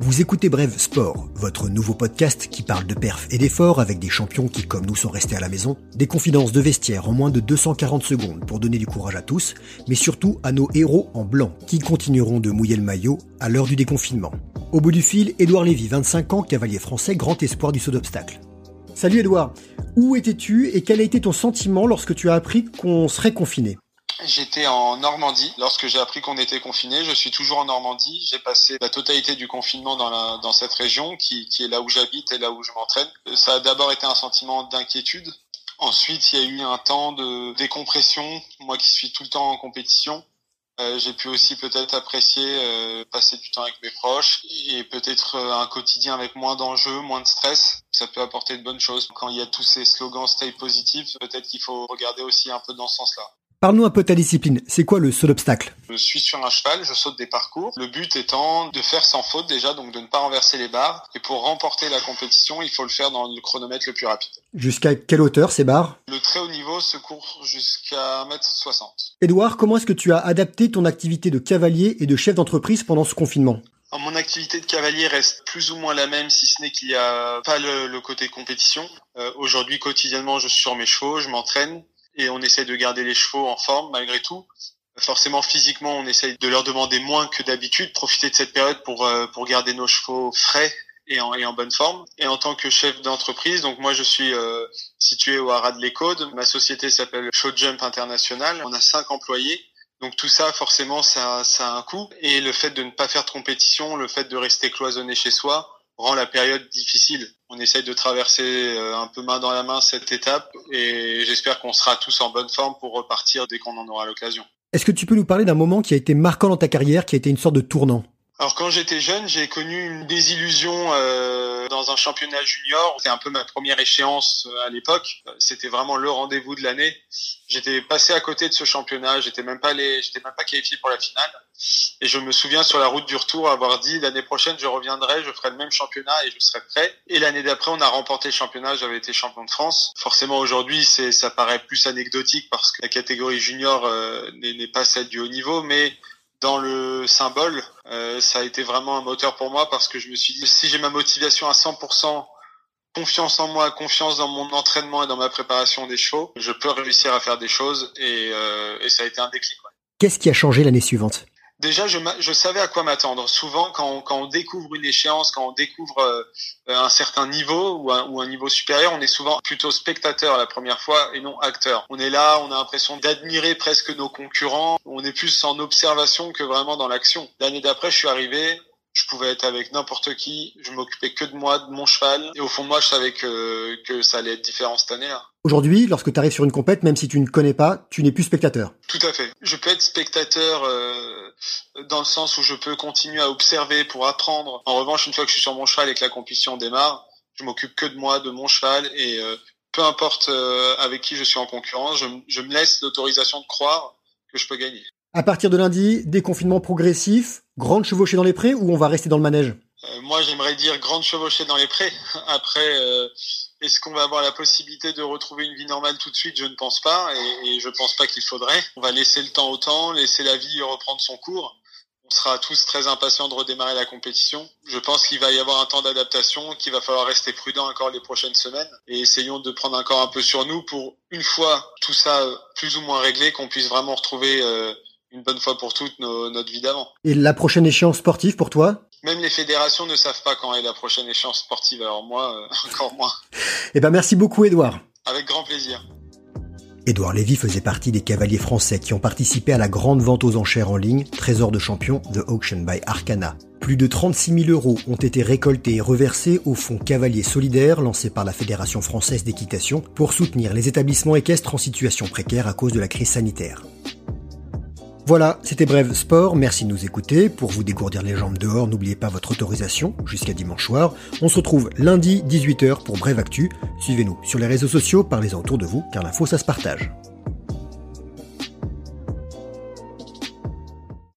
Vous écoutez Brève Sport, votre nouveau podcast qui parle de perf et d'efforts avec des champions qui, comme nous, sont restés à la maison, des confidences de vestiaire en moins de 240 secondes pour donner du courage à tous, mais surtout à nos héros en blanc qui continueront de mouiller le maillot à l'heure du déconfinement. Au bout du fil, Édouard Lévy, 25 ans, cavalier français, grand espoir du saut d'obstacle. Salut Édouard, où étais-tu et quel a été ton sentiment lorsque tu as appris qu'on serait confiné J'étais en Normandie lorsque j'ai appris qu'on était confiné. Je suis toujours en Normandie. J'ai passé la totalité du confinement dans, la, dans cette région qui, qui est là où j'habite et là où je m'entraîne. Ça a d'abord été un sentiment d'inquiétude. Ensuite, il y a eu un temps de décompression. Moi qui suis tout le temps en compétition, euh, j'ai pu aussi peut-être apprécier euh, passer du temps avec mes proches et peut-être euh, un quotidien avec moins d'enjeux, moins de stress. Ça peut apporter de bonnes choses. Quand il y a tous ces slogans stay positive, peut-être qu'il faut regarder aussi un peu dans ce sens-là. Parle-nous un peu de ta discipline. C'est quoi le saut d'obstacle? Je suis sur un cheval, je saute des parcours. Le but étant de faire sans faute déjà, donc de ne pas renverser les barres. Et pour remporter la compétition, il faut le faire dans le chronomètre le plus rapide. Jusqu'à quelle hauteur ces barres? Le très haut niveau se court jusqu'à 1m60. Édouard, comment est-ce que tu as adapté ton activité de cavalier et de chef d'entreprise pendant ce confinement? Mon activité de cavalier reste plus ou moins la même, si ce n'est qu'il n'y a pas le, le côté compétition. Euh, Aujourd'hui, quotidiennement, je suis sur mes chevaux, je m'entraîne et on essaie de garder les chevaux en forme malgré tout. Forcément, physiquement, on essaye de leur demander moins que d'habitude, profiter de cette période pour euh, pour garder nos chevaux frais et en, et en bonne forme. Et en tant que chef d'entreprise, donc moi je suis euh, situé au Haras de l'Écode. Ma société s'appelle Show Jump International. On a cinq employés. Donc tout ça, forcément, ça, ça a un coût. Et le fait de ne pas faire de compétition, le fait de rester cloisonné chez soi, rend la période difficile. On essaye de traverser euh, un peu main dans la main cette étape et j'espère qu'on sera tous en bonne forme pour repartir dès qu'on en aura l'occasion. Est-ce que tu peux nous parler d'un moment qui a été marquant dans ta carrière, qui a été une sorte de tournant? Alors quand j'étais jeune, j'ai connu une désillusion euh, dans un championnat junior. C'était un peu ma première échéance euh, à l'époque. C'était vraiment le rendez-vous de l'année. J'étais passé à côté de ce championnat. J'étais même pas allé, j'étais même pas qualifié pour la finale. Et je me souviens sur la route du retour avoir dit l'année prochaine je reviendrai, je ferai le même championnat et je serai prêt. Et l'année d'après on a remporté le championnat, j'avais été champion de France. Forcément aujourd'hui c'est ça paraît plus anecdotique parce que la catégorie junior euh, n'est pas celle du haut niveau, mais dans le symbole, euh, ça a été vraiment un moteur pour moi parce que je me suis dit si j'ai ma motivation à 100%, confiance en moi, confiance dans mon entraînement et dans ma préparation des chevaux, je peux réussir à faire des choses et, euh, ça a été un déclic. Qu'est-ce qui a changé l'année suivante? Déjà, je, je, savais à quoi m'attendre. Souvent, quand on, quand on, découvre une échéance, quand on découvre euh, un certain niveau ou un, ou un, niveau supérieur, on est souvent plutôt spectateur la première fois et non acteur. On est là, on a l'impression d'admirer presque nos concurrents. On est plus en observation que vraiment dans l'action. L'année d'après, je suis arrivé, je pouvais être avec n'importe qui, je m'occupais que de moi, de mon cheval, et au fond de moi, je savais que, que ça allait être différent cette année. Aujourd'hui, lorsque tu arrives sur une compète, même si tu ne connais pas, tu n'es plus spectateur. Tout à fait. Je peux être spectateur euh, dans le sens où je peux continuer à observer pour apprendre. En revanche, une fois que je suis sur mon cheval et que la compétition démarre, je m'occupe que de moi, de mon cheval, et euh, peu importe euh, avec qui je suis en concurrence, je, je me laisse l'autorisation de croire que je peux gagner. À partir de lundi, déconfinement progressif, grande chevauchée dans les prés ou on va rester dans le manège? Euh, Moi, j'aimerais dire grande chevauchée dans les prés. Après, euh, est-ce qu'on va avoir la possibilité de retrouver une vie normale tout de suite? Je ne pense pas, et, je pense pas qu'il faudrait. On va laisser le temps au temps, laisser la vie reprendre son cours. On sera tous très impatients de redémarrer la compétition. Je pense qu'il va y avoir un temps d'adaptation, qu'il va falloir rester prudent encore les prochaines semaines et essayons de prendre encore un peu sur nous pour une fois tout ça plus ou moins réglé, qu'on puisse vraiment retrouver euh, une bonne fois pour toutes notre vie d'avant. Et la prochaine échéance sportive pour toi? Même les fédérations ne savent pas quand est la prochaine échéance sportive, alors moi, euh, encore moins. Eh ben merci beaucoup Edouard. Avec grand plaisir. Édouard Lévy faisait partie des cavaliers français qui ont participé à la grande vente aux enchères en ligne Trésor de champion The Auction by Arcana. Plus de 36 000 euros ont été récoltés et reversés au fonds Cavalier Solidaire lancé par la Fédération française d'équitation pour soutenir les établissements équestres en situation précaire à cause de la crise sanitaire. Voilà, c'était Bref Sport, merci de nous écouter. Pour vous dégourdir les jambes dehors, n'oubliez pas votre autorisation jusqu'à dimanche soir. On se retrouve lundi 18h pour Brève Actu. Suivez-nous sur les réseaux sociaux, parlez-en autour de vous, car l'info ça se partage.